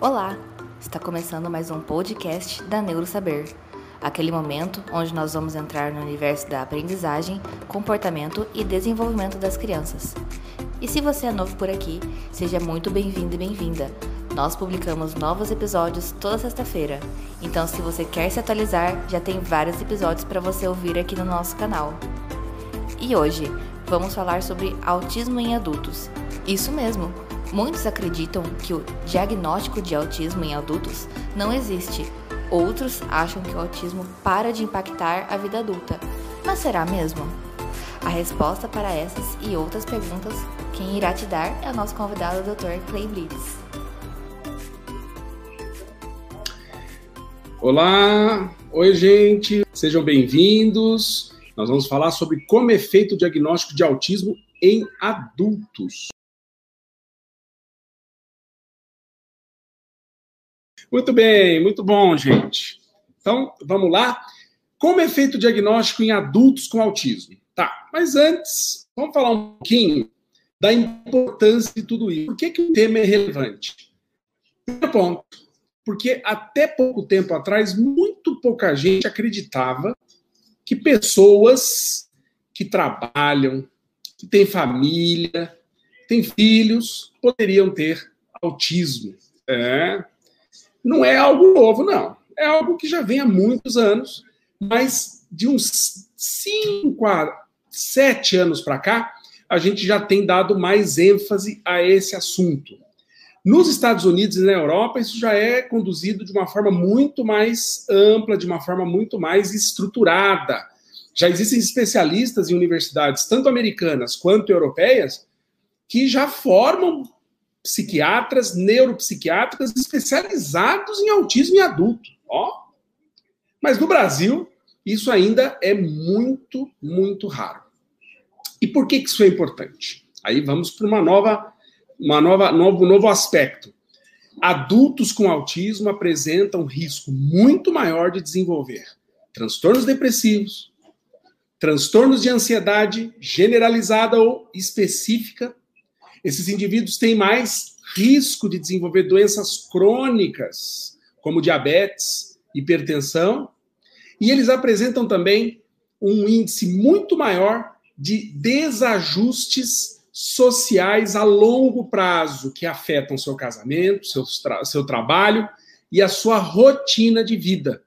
Olá! Está começando mais um podcast da Neurosaber, aquele momento onde nós vamos entrar no universo da aprendizagem, comportamento e desenvolvimento das crianças. E se você é novo por aqui, seja muito bem-vindo e bem-vinda. Nós publicamos novos episódios toda sexta-feira, então se você quer se atualizar, já tem vários episódios para você ouvir aqui no nosso canal. E hoje vamos falar sobre autismo em adultos. Isso mesmo! Muitos acreditam que o diagnóstico de autismo em adultos não existe. Outros acham que o autismo para de impactar a vida adulta. Mas será mesmo? A resposta para essas e outras perguntas, quem irá te dar é o nosso convidado, o Dr. Clay Blitz. Olá, oi gente, sejam bem-vindos. Nós vamos falar sobre como é feito o diagnóstico de autismo em adultos. Muito bem, muito bom, gente. Então, vamos lá. Como é feito o diagnóstico em adultos com autismo? Tá, mas antes, vamos falar um pouquinho da importância de tudo isso. Por que, que o tema é relevante? Primeiro ponto, porque até pouco tempo atrás, muito pouca gente acreditava que pessoas que trabalham, que têm família, têm filhos, poderiam ter autismo. É, não é algo novo, não. É algo que já vem há muitos anos, mas de uns 5 a 7 anos para cá, a gente já tem dado mais ênfase a esse assunto. Nos Estados Unidos e na Europa, isso já é conduzido de uma forma muito mais ampla, de uma forma muito mais estruturada. Já existem especialistas em universidades, tanto americanas quanto europeias, que já formam psiquiatras, neuropsiquiatras especializados em autismo em adulto. Ó. Mas no Brasil, isso ainda é muito, muito raro. E por que, que isso é importante? Aí vamos para uma nova, uma nova, novo, novo aspecto. Adultos com autismo apresentam risco muito maior de desenvolver transtornos depressivos, transtornos de ansiedade generalizada ou específica, esses indivíduos têm mais risco de desenvolver doenças crônicas, como diabetes, hipertensão, e eles apresentam também um índice muito maior de desajustes sociais a longo prazo que afetam seu casamento, seu, tra seu trabalho e a sua rotina de vida.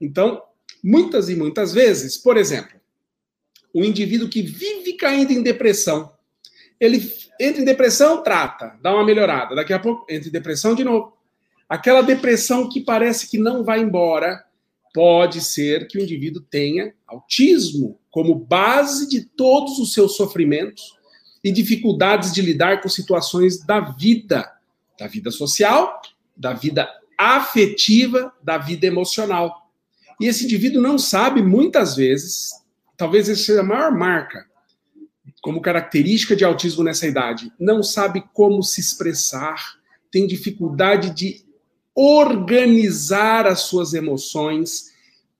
Então, muitas e muitas vezes, por exemplo, o indivíduo que vive caindo em depressão, ele entra em depressão, trata, dá uma melhorada. Daqui a pouco entra em depressão de novo. Aquela depressão que parece que não vai embora, pode ser que o indivíduo tenha autismo como base de todos os seus sofrimentos e dificuldades de lidar com situações da vida, da vida social, da vida afetiva, da vida emocional. E esse indivíduo não sabe muitas vezes, talvez essa seja a maior marca como característica de autismo nessa idade, não sabe como se expressar, tem dificuldade de organizar as suas emoções,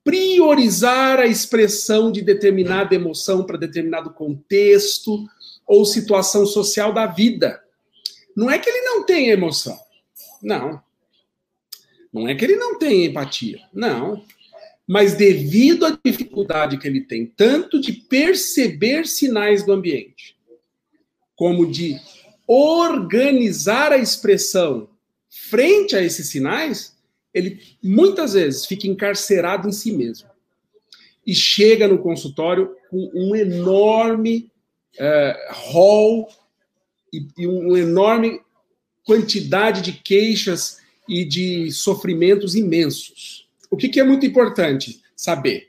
priorizar a expressão de determinada emoção para determinado contexto ou situação social da vida. Não é que ele não tem emoção. Não. Não é que ele não tem empatia. Não mas devido à dificuldade que ele tem, tanto de perceber sinais do ambiente, como de organizar a expressão frente a esses sinais, ele muitas vezes fica encarcerado em si mesmo. E chega no consultório com um enorme uh, hall e, e uma enorme quantidade de queixas e de sofrimentos imensos. O que, que é muito importante saber?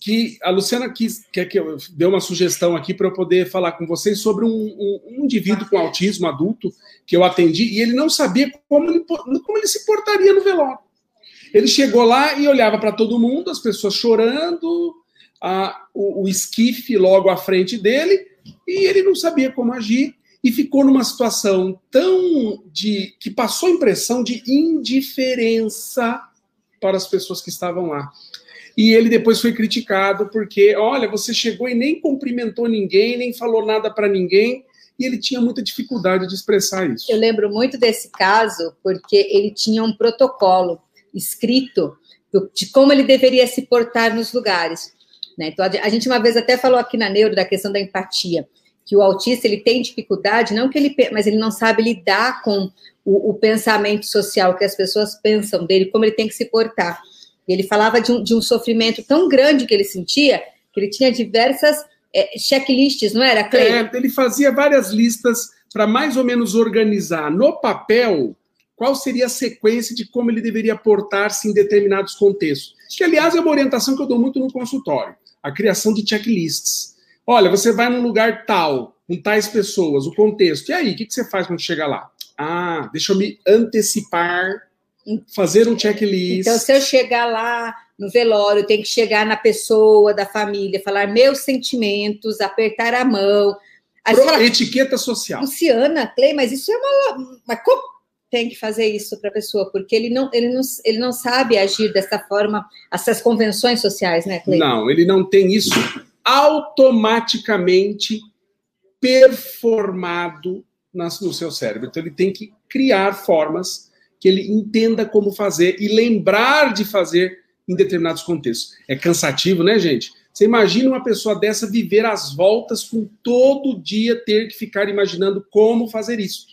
Que a Luciana quis, quer que eu dê uma sugestão aqui para eu poder falar com vocês sobre um, um, um, indivíduo com autismo adulto que eu atendi e ele não sabia como ele, como ele se portaria no velório. Ele chegou lá e olhava para todo mundo, as pessoas chorando, a, o, o esquife logo à frente dele, e ele não sabia como agir e ficou numa situação tão de que passou a impressão de indiferença para as pessoas que estavam lá. E ele depois foi criticado porque, olha, você chegou e nem cumprimentou ninguém, nem falou nada para ninguém, e ele tinha muita dificuldade de expressar isso. Eu lembro muito desse caso porque ele tinha um protocolo escrito de como ele deveria se portar nos lugares. Né? Então, a gente uma vez até falou aqui na Neuro da questão da empatia, que o autista ele tem dificuldade, não que ele, mas ele não sabe lidar com o, o pensamento social que as pessoas pensam dele, como ele tem que se portar. Ele falava de um, de um sofrimento tão grande que ele sentia, que ele tinha diversas é, checklists, não era, Clay? É, ele fazia várias listas para mais ou menos organizar no papel qual seria a sequência de como ele deveria portar-se em determinados contextos. Que, aliás, é uma orientação que eu dou muito no consultório a criação de checklists. Olha, você vai num lugar tal, com tais pessoas, o contexto. E aí, o que, que você faz quando chega lá? Ah, deixa eu me antecipar, fazer um checklist. Então, se eu chegar lá no velório, tenho que chegar na pessoa da família, falar meus sentimentos, apertar a mão. Pro, etiqueta social. Luciana, Clay, mas isso é uma. Mas como tem que fazer isso para a pessoa? Porque ele não, ele, não, ele não sabe agir dessa forma, essas convenções sociais, né, Clay? Não, ele não tem isso automaticamente performado no seu cérebro. Então, ele tem que criar formas que ele entenda como fazer e lembrar de fazer em determinados contextos. É cansativo, né, gente? Você imagina uma pessoa dessa viver às voltas com todo dia ter que ficar imaginando como fazer isso.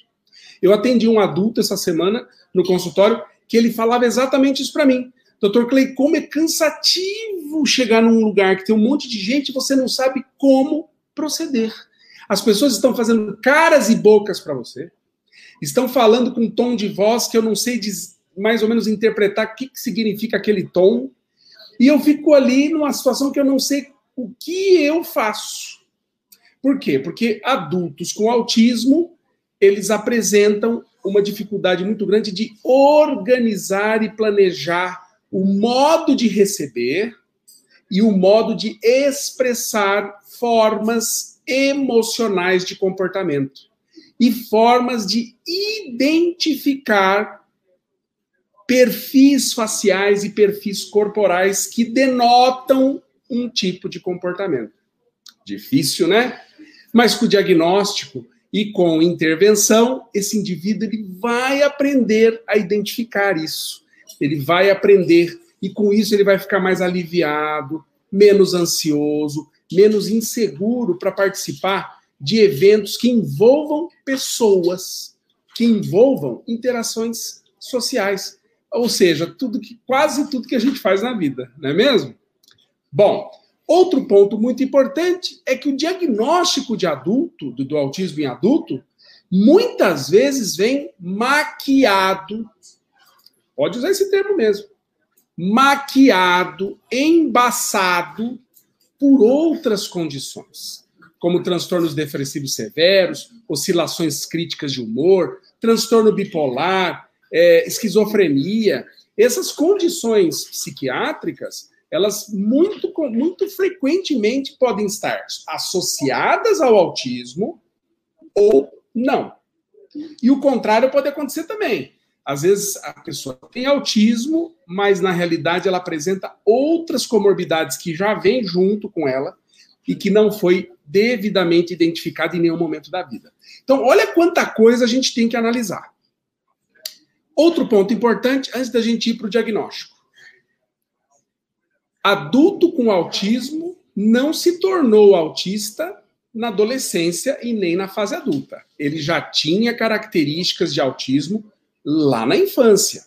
Eu atendi um adulto essa semana no consultório que ele falava exatamente isso para mim. Doutor Clay, como é cansativo chegar num lugar que tem um monte de gente e você não sabe como proceder. As pessoas estão fazendo caras e bocas para você, estão falando com um tom de voz que eu não sei mais ou menos interpretar o que, que significa aquele tom, e eu fico ali numa situação que eu não sei o que eu faço. Por quê? Porque adultos com autismo, eles apresentam uma dificuldade muito grande de organizar e planejar o modo de receber e o modo de expressar formas emocionais de comportamento e formas de identificar perfis faciais e perfis corporais que denotam um tipo de comportamento. Difícil, né? Mas com o diagnóstico e com intervenção, esse indivíduo ele vai aprender a identificar isso. Ele vai aprender e com isso ele vai ficar mais aliviado, menos ansioso, menos inseguro para participar de eventos que envolvam pessoas, que envolvam interações sociais. Ou seja, tudo que quase tudo que a gente faz na vida, não é mesmo? Bom, outro ponto muito importante é que o diagnóstico de adulto, do, do autismo em adulto, muitas vezes vem maquiado. Pode usar esse termo mesmo. Maquiado, embaçado por outras condições como transtornos depressivos severos, oscilações críticas de humor, transtorno bipolar, é, esquizofrenia. Essas condições psiquiátricas, elas muito, muito frequentemente podem estar associadas ao autismo ou não. E o contrário pode acontecer também. Às vezes a pessoa tem autismo, mas na realidade ela apresenta outras comorbidades que já vêm junto com ela e que não foi devidamente identificado em nenhum momento da vida. Então, olha quanta coisa a gente tem que analisar. Outro ponto importante, antes da gente ir para o diagnóstico. Adulto com autismo não se tornou autista na adolescência e nem na fase adulta. Ele já tinha características de autismo lá na infância.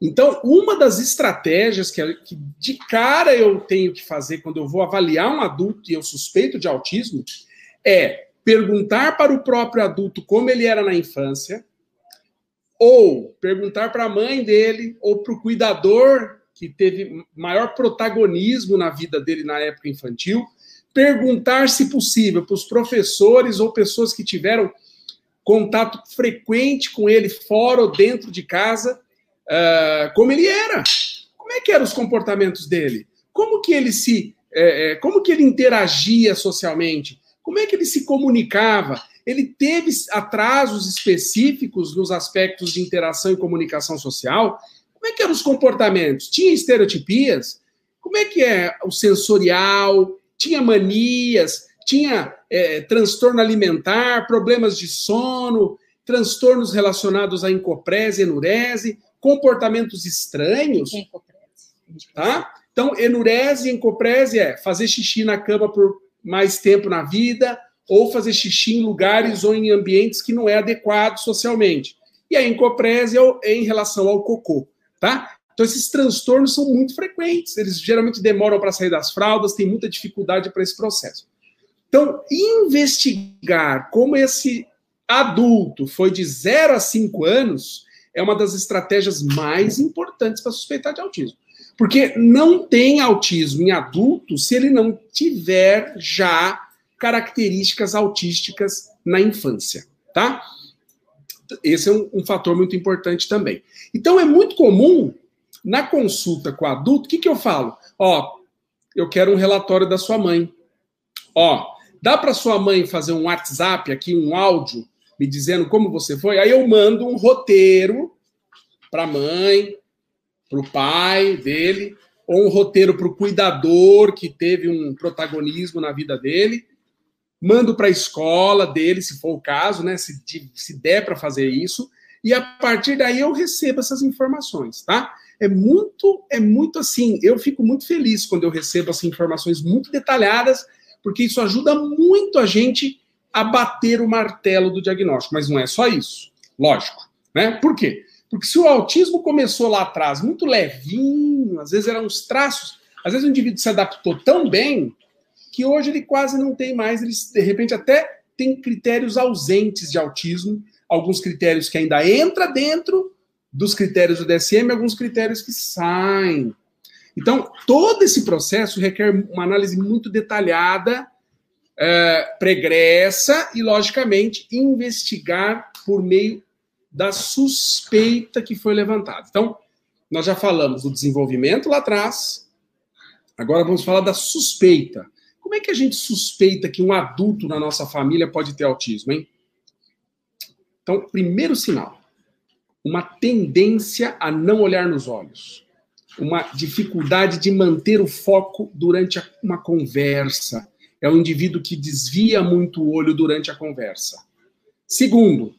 Então, uma das estratégias que, que, de cara eu tenho que fazer quando eu vou avaliar um adulto e eu suspeito de autismo é perguntar para o próprio adulto como ele era na infância, ou perguntar para a mãe dele, ou para o cuidador que teve maior protagonismo na vida dele na época infantil, perguntar, se possível, para os professores ou pessoas que tiveram contato frequente com ele fora ou dentro de casa uh, como ele era. Como é que eram os comportamentos dele? Como que ele se, é, como que ele interagia socialmente? Como é que ele se comunicava? Ele teve atrasos específicos nos aspectos de interação e comunicação social? Como é que eram os comportamentos? Tinha estereotipias? Como é que é o sensorial? Tinha manias? Tinha é, transtorno alimentar, problemas de sono, transtornos relacionados à encoprésia, enurese, comportamentos estranhos. Tá? Então, enurese e encoprésia é fazer xixi na cama por mais tempo na vida, ou fazer xixi em lugares ou em ambientes que não é adequado socialmente. E a encoprésia é em relação ao cocô, tá? Então, esses transtornos são muito frequentes, eles geralmente demoram para sair das fraldas, tem muita dificuldade para esse processo. Então, investigar como esse adulto foi de 0 a 5 anos é uma das estratégias mais importantes para suspeitar de autismo. Porque não tem autismo em adulto se ele não tiver já características autísticas na infância, tá? Esse é um, um fator muito importante também. Então, é muito comum, na consulta com o adulto, o que, que eu falo? Ó, eu quero um relatório da sua mãe. Ó, dá para sua mãe fazer um WhatsApp aqui, um áudio, me dizendo como você foi? Aí eu mando um roteiro para a mãe, para o pai dele, ou um roteiro para o cuidador que teve um protagonismo na vida dele. Mando para a escola dele, se for o caso, né? Se, se der para fazer isso. E a partir daí eu recebo essas informações, tá? É muito, é muito assim. Eu fico muito feliz quando eu recebo essas informações muito detalhadas, porque isso ajuda muito a gente a bater o martelo do diagnóstico. Mas não é só isso, lógico, né? Por quê? Porque se o autismo começou lá atrás muito levinho, às vezes eram uns traços, às vezes o indivíduo se adaptou tão bem que hoje ele quase não tem mais, ele de repente até tem critérios ausentes de autismo, alguns critérios que ainda entra dentro dos critérios do DSM, alguns critérios que saem. Então, todo esse processo requer uma análise muito detalhada, é, pregressa e, logicamente, investigar por meio da suspeita que foi levantada. Então, nós já falamos do desenvolvimento lá atrás, agora vamos falar da suspeita. Como é que a gente suspeita que um adulto na nossa família pode ter autismo, hein? Então, primeiro sinal, uma tendência a não olhar nos olhos, uma dificuldade de manter o foco durante uma conversa. É um indivíduo que desvia muito o olho durante a conversa. Segundo,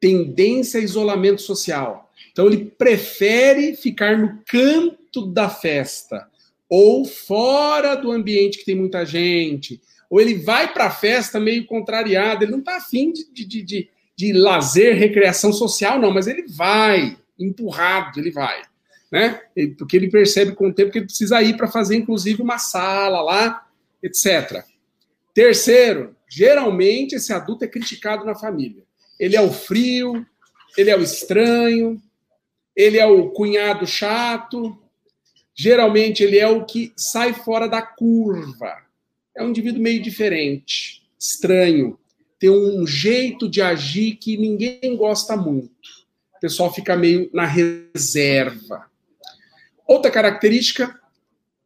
tendência a isolamento social. Então, ele prefere ficar no canto da festa ou fora do ambiente que tem muita gente, ou ele vai para a festa meio contrariado, ele não está afim de, de, de, de lazer, recreação social, não, mas ele vai, empurrado, ele vai. Né? Porque ele percebe com o tempo que ele precisa ir para fazer, inclusive, uma sala lá, etc. Terceiro, geralmente esse adulto é criticado na família. Ele é o frio, ele é o estranho, ele é o cunhado chato. Geralmente ele é o que sai fora da curva. É um indivíduo meio diferente, estranho, tem um jeito de agir que ninguém gosta muito. O pessoal fica meio na reserva. Outra característica,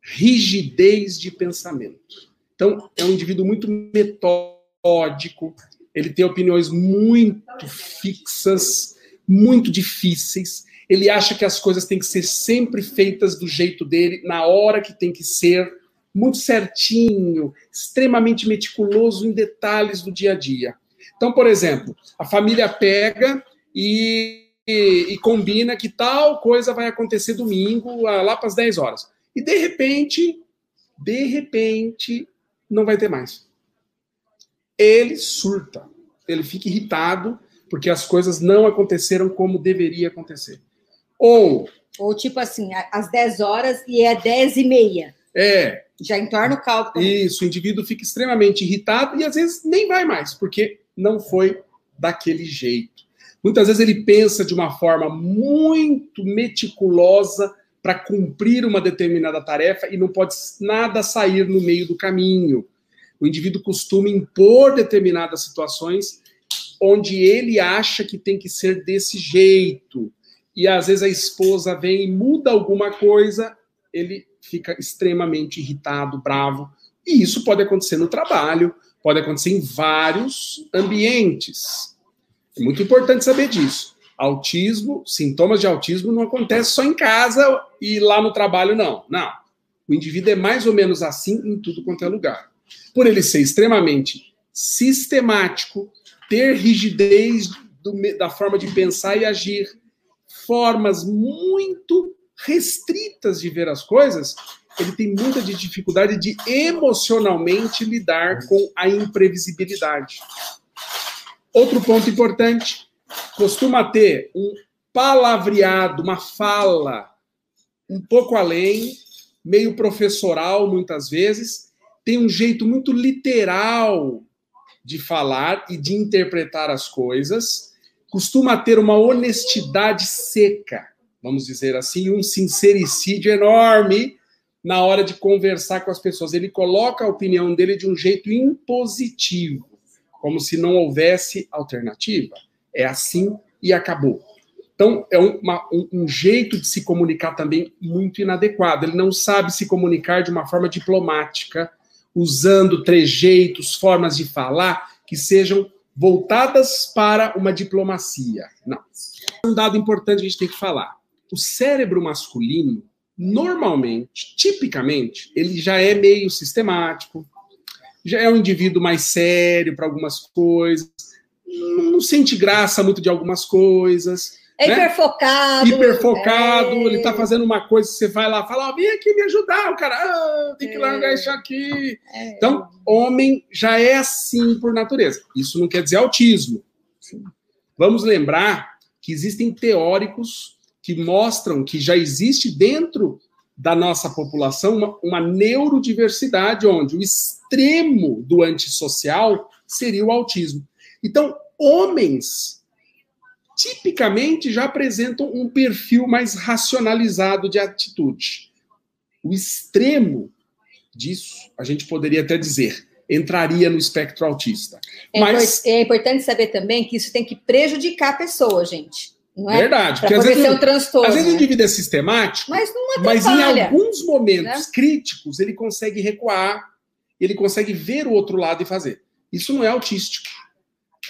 rigidez de pensamento. Então, é um indivíduo muito metódico, ele tem opiniões muito fixas, muito difíceis. Ele acha que as coisas têm que ser sempre feitas do jeito dele, na hora que tem que ser, muito certinho, extremamente meticuloso em detalhes do dia a dia. Então, por exemplo, a família pega e, e, e combina que tal coisa vai acontecer domingo, lá para as 10 horas. E de repente, de repente, não vai ter mais ele surta, ele fica irritado porque as coisas não aconteceram como deveria acontecer. Ou. Ou tipo assim, às 10 horas e é 10 e meia. É. Já entorna o cálculo. Isso, o indivíduo fica extremamente irritado e às vezes nem vai mais, porque não foi daquele jeito. Muitas vezes ele pensa de uma forma muito meticulosa para cumprir uma determinada tarefa e não pode nada sair no meio do caminho. O indivíduo costuma impor determinadas situações onde ele acha que tem que ser desse jeito. E às vezes a esposa vem e muda alguma coisa, ele fica extremamente irritado, bravo. E isso pode acontecer no trabalho, pode acontecer em vários ambientes. É muito importante saber disso. Autismo, sintomas de autismo não acontecem só em casa e lá no trabalho, não. Não. O indivíduo é mais ou menos assim em tudo quanto é lugar. por ele ser extremamente sistemático, ter rigidez do, da forma de pensar e agir, formas muito restritas de ver as coisas, ele tem muita dificuldade de emocionalmente lidar com a imprevisibilidade. Outro ponto importante, costuma ter um palavreado, uma fala um pouco além, meio professoral muitas vezes, tem um jeito muito literal de falar e de interpretar as coisas, costuma ter uma honestidade seca, vamos dizer assim, um sincericídio enorme na hora de conversar com as pessoas. Ele coloca a opinião dele de um jeito impositivo, como se não houvesse alternativa. É assim e acabou. Então, é uma, um, um, jeito de se comunicar também muito inadequado. Ele não sabe se comunicar de uma forma diplomática, usando trejeitos, formas de falar que sejam voltadas para uma diplomacia. Não. Um dado importante que a gente tem que falar. O cérebro masculino, normalmente, tipicamente, ele já é meio sistemático, já é um indivíduo mais sério para algumas coisas, não sente graça muito de algumas coisas. É né? hiperfocado. Hiperfocado, é... ele tá fazendo uma coisa, você vai lá, fala, oh, vem aqui me ajudar, o cara, ah, tem que é... largar isso aqui. É... Então, homem já é assim por natureza. Isso não quer dizer autismo. Sim. Vamos lembrar que existem teóricos que mostram que já existe dentro da nossa população uma, uma neurodiversidade, onde o extremo do antissocial seria o autismo. Então, homens tipicamente já apresentam um perfil mais racionalizado de atitude. O extremo disso, a gente poderia até dizer, entraria no espectro autista. É, Mas, é importante saber também que isso tem que prejudicar a pessoa, gente. Não é? Verdade. Porque às vezes, um transtorno, às vezes né? o indivíduo é sistemático, mas, mas em alguns momentos né? críticos ele consegue recuar, ele consegue ver o outro lado e fazer. Isso não é autístico.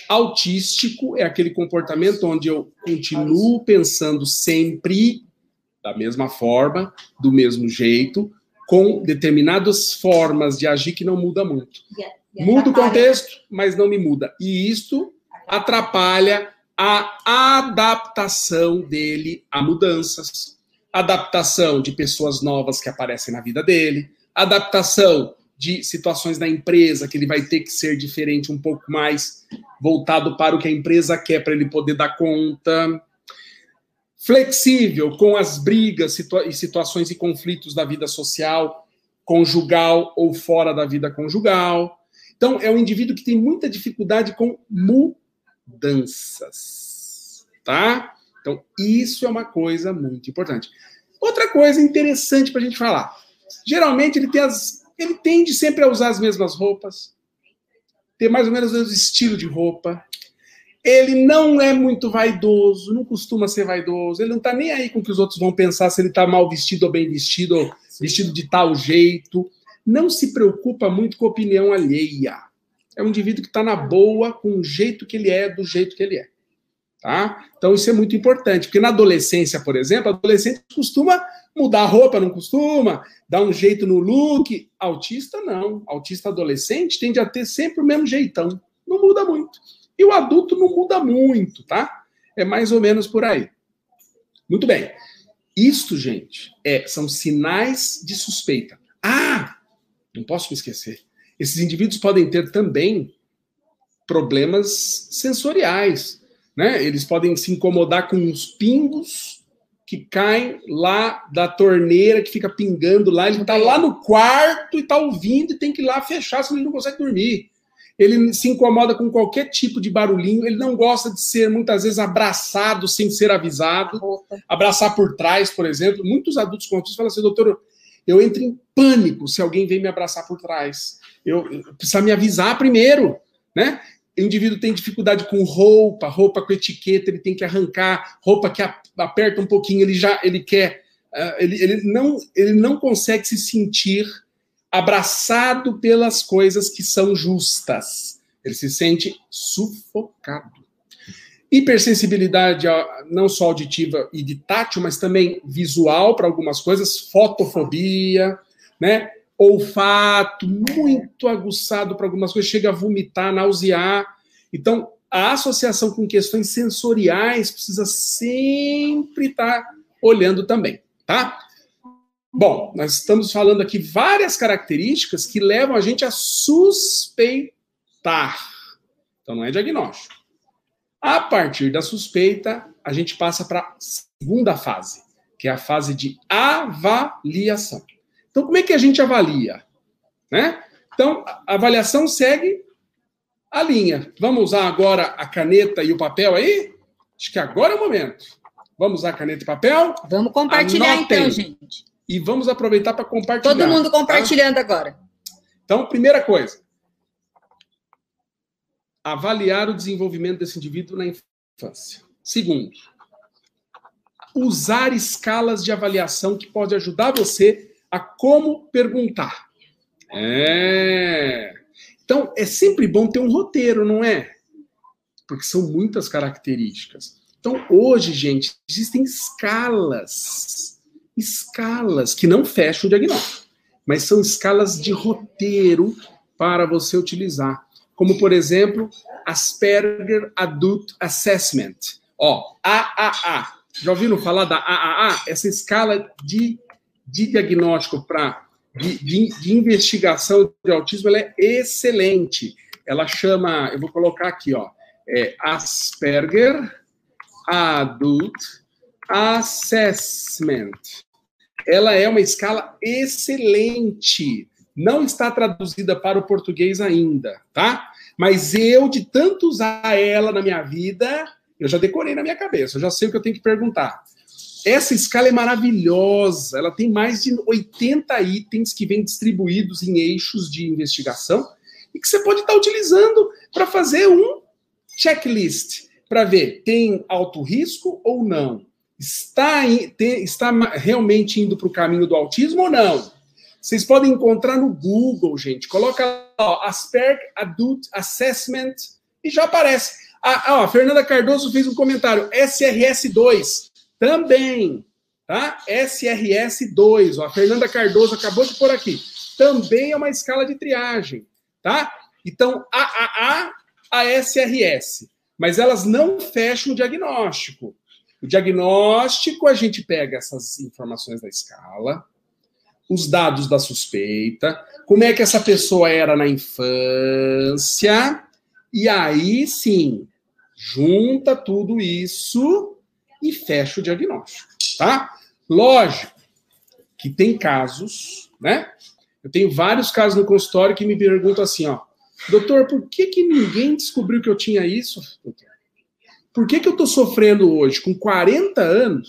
Autístico é aquele comportamento onde eu continuo pensando sempre da mesma forma, do mesmo jeito, com determinadas formas de agir que não muda muito. Muda o contexto, mas não me muda. E isto atrapalha a adaptação dele a mudanças, adaptação de pessoas novas que aparecem na vida dele, adaptação de situações da empresa que ele vai ter que ser diferente um pouco mais voltado para o que a empresa quer para ele poder dar conta. Flexível com as brigas situa e situações e conflitos da vida social, conjugal ou fora da vida conjugal. Então, é um indivíduo que tem muita dificuldade com mudanças, tá? Então, isso é uma coisa muito importante. Outra coisa interessante para a gente falar. Geralmente, ele tem as ele tende sempre a usar as mesmas roupas, ter mais ou menos o mesmo estilo de roupa. Ele não é muito vaidoso, não costuma ser vaidoso. Ele não está nem aí com o que os outros vão pensar se ele está mal vestido ou bem vestido, ou vestido de tal jeito. Não se preocupa muito com a opinião alheia. É um indivíduo que está na boa com o jeito que ele é, do jeito que ele é. Tá? Então isso é muito importante, porque na adolescência, por exemplo, adolescente costuma mudar a roupa, não costuma, dar um jeito no look. Autista não. Autista adolescente tende a ter sempre o mesmo jeitão. Não muda muito. E o adulto não muda muito, tá? É mais ou menos por aí. Muito bem. Isto, gente, é, são sinais de suspeita. Ah, não posso me esquecer. Esses indivíduos podem ter também problemas sensoriais né? Eles podem se incomodar com os pingos que caem lá da torneira, que fica pingando lá. Ele está lá no quarto e está ouvindo e tem que ir lá fechar, senão ele não consegue dormir. Ele se incomoda com qualquer tipo de barulhinho. Ele não gosta de ser, muitas vezes, abraçado sem ser avisado. Abraçar por trás, por exemplo. Muitos adultos com autismo falam assim, doutor, eu entro em pânico se alguém vem me abraçar por trás. Eu, eu precisa me avisar primeiro, né? o indivíduo tem dificuldade com roupa, roupa com etiqueta, ele tem que arrancar, roupa que aperta um pouquinho, ele já ele quer, uh, ele, ele, não, ele não consegue se sentir abraçado pelas coisas que são justas. Ele se sente sufocado. Hipersensibilidade não só auditiva e de tátil, mas também visual para algumas coisas, fotofobia, né? Olfato muito aguçado para algumas coisas, chega a vomitar, nausear. Então, a associação com questões sensoriais precisa sempre estar tá olhando também, tá? Bom, nós estamos falando aqui várias características que levam a gente a suspeitar. Então, não é diagnóstico. A partir da suspeita, a gente passa para a segunda fase, que é a fase de avaliação. Então, como é que a gente avalia? Né? Então, a avaliação segue a linha. Vamos usar agora a caneta e o papel aí? Acho que agora é o momento. Vamos usar caneta e papel? Vamos compartilhar Anotem. então, gente. E vamos aproveitar para compartilhar. Todo mundo tá? compartilhando tá? agora. Então, primeira coisa. Avaliar o desenvolvimento desse indivíduo na infância. Segundo, usar escalas de avaliação que pode ajudar você a como perguntar. É. Então, é sempre bom ter um roteiro, não é? Porque são muitas características. Então, hoje, gente, existem escalas. Escalas que não fecham o diagnóstico, mas são escalas de roteiro para você utilizar. Como, por exemplo, Asperger Adult Assessment. Ó, AAA. Já ouviram falar da AAA? Essa escala de, de diagnóstico para de, de, de, investigação de autismo ela é excelente. Ela chama, eu vou colocar aqui, ó, é Asperger Adult Assessment. Ela é uma escala excelente. Não está traduzida para o português ainda, tá? Mas eu, de tanto usar ela na minha vida, eu já decorei na minha cabeça, eu já sei o que eu tenho que perguntar. Essa escala é maravilhosa, ela tem mais de 80 itens que vêm distribuídos em eixos de investigação e que você pode estar utilizando para fazer um checklist para ver tem alto risco ou não, está, tem, está realmente indo para o caminho do autismo ou não. Vocês podem encontrar no Google, gente. Coloca ó, Asperger Adult Assessment e já aparece. Ah, a Fernanda Cardoso fez um comentário. SRS2 também, tá? SRS2. Ó, a Fernanda Cardoso acabou de pôr aqui. Também é uma escala de triagem, tá? Então, AAA, a SRS. Mas elas não fecham o diagnóstico. O diagnóstico, a gente pega essas informações da escala, os dados da suspeita, como é que essa pessoa era na infância, e aí sim, junta tudo isso e fecha o diagnóstico, tá? Lógico que tem casos, né? Eu tenho vários casos no consultório que me perguntam assim, ó, doutor, por que que ninguém descobriu que eu tinha isso? Por que que eu tô sofrendo hoje com 40 anos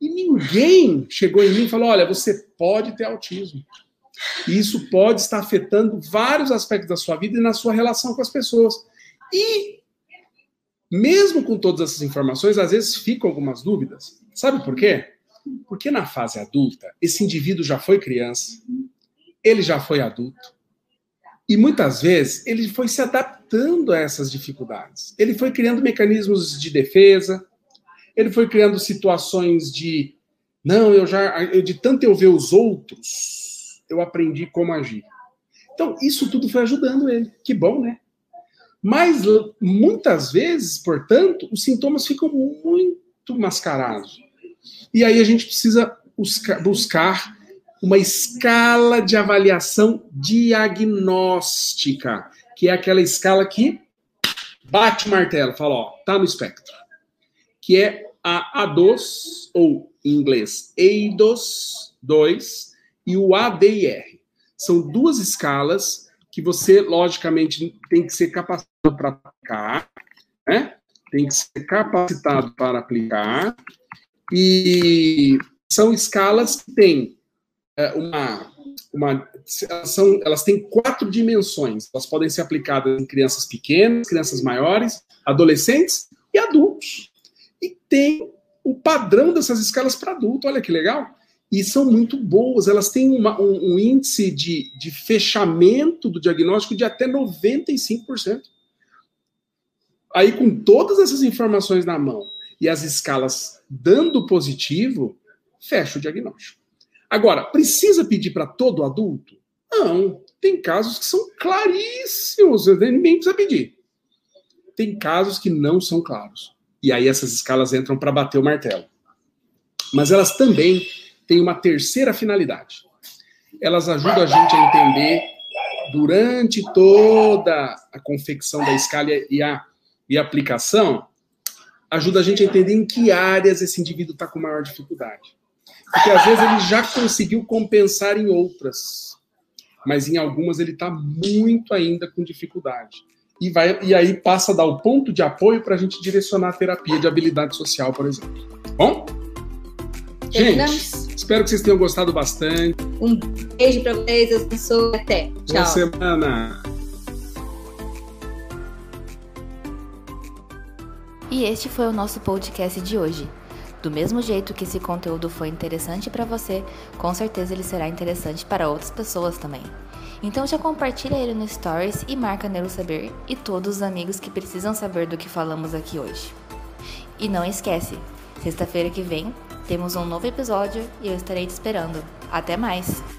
e ninguém chegou em mim e falou: olha, você pode ter autismo. E isso pode estar afetando vários aspectos da sua vida e na sua relação com as pessoas. E, mesmo com todas essas informações, às vezes ficam algumas dúvidas. Sabe por quê? Porque na fase adulta, esse indivíduo já foi criança, ele já foi adulto. E muitas vezes ele foi se adaptando a essas dificuldades. Ele foi criando mecanismos de defesa, ele foi criando situações de não, eu já eu, de tanto eu ver os outros, eu aprendi como agir. Então, isso tudo foi ajudando ele. Que bom, né? Mas muitas vezes, portanto, os sintomas ficam muito mascarados. E aí a gente precisa buscar uma escala de avaliação diagnóstica, que é aquela escala que bate o martelo, fala, ó, tá no espectro. Que é a A2, ou em inglês EIDOS 2, e o ADIR. São duas escalas que você, logicamente, tem que ser capacitado para aplicar, né? Tem que ser capacitado para aplicar. E são escalas que têm é, uma, uma são, elas têm quatro dimensões. Elas podem ser aplicadas em crianças pequenas, crianças maiores, adolescentes e adultos e tem o padrão dessas escalas para adulto. Olha que legal. E são muito boas, elas têm uma, um, um, índice de, de fechamento do diagnóstico de até 95%. Aí, com todas essas informações na mão e as escalas dando positivo, fecha o diagnóstico. Agora, precisa pedir para todo adulto? Não. Tem casos que são claríssimos, nem precisa pedir. Tem casos que não são claros. E aí essas escalas entram para bater o martelo. Mas elas também têm uma terceira finalidade. Elas ajudam a gente a entender durante toda a confecção da escala e a, e a aplicação, ajuda a gente a entender em que áreas esse indivíduo está com maior dificuldade. Porque às vezes ele já conseguiu compensar em outras, mas em algumas ele está muito ainda com dificuldade. E, vai, e aí passa a dar o ponto de apoio para a gente direcionar a terapia de habilidade social, por exemplo. Bom? Gente, espero que vocês tenham gostado bastante. Um beijo para vocês, eu sou até. Tchau. Boa semana. E este foi o nosso podcast de hoje. Do mesmo jeito que esse conteúdo foi interessante para você, com certeza ele será interessante para outras pessoas também. Então já compartilha ele no Stories e marca Nero Saber e todos os amigos que precisam saber do que falamos aqui hoje. E não esquece, sexta-feira que vem temos um novo episódio e eu estarei te esperando. Até mais!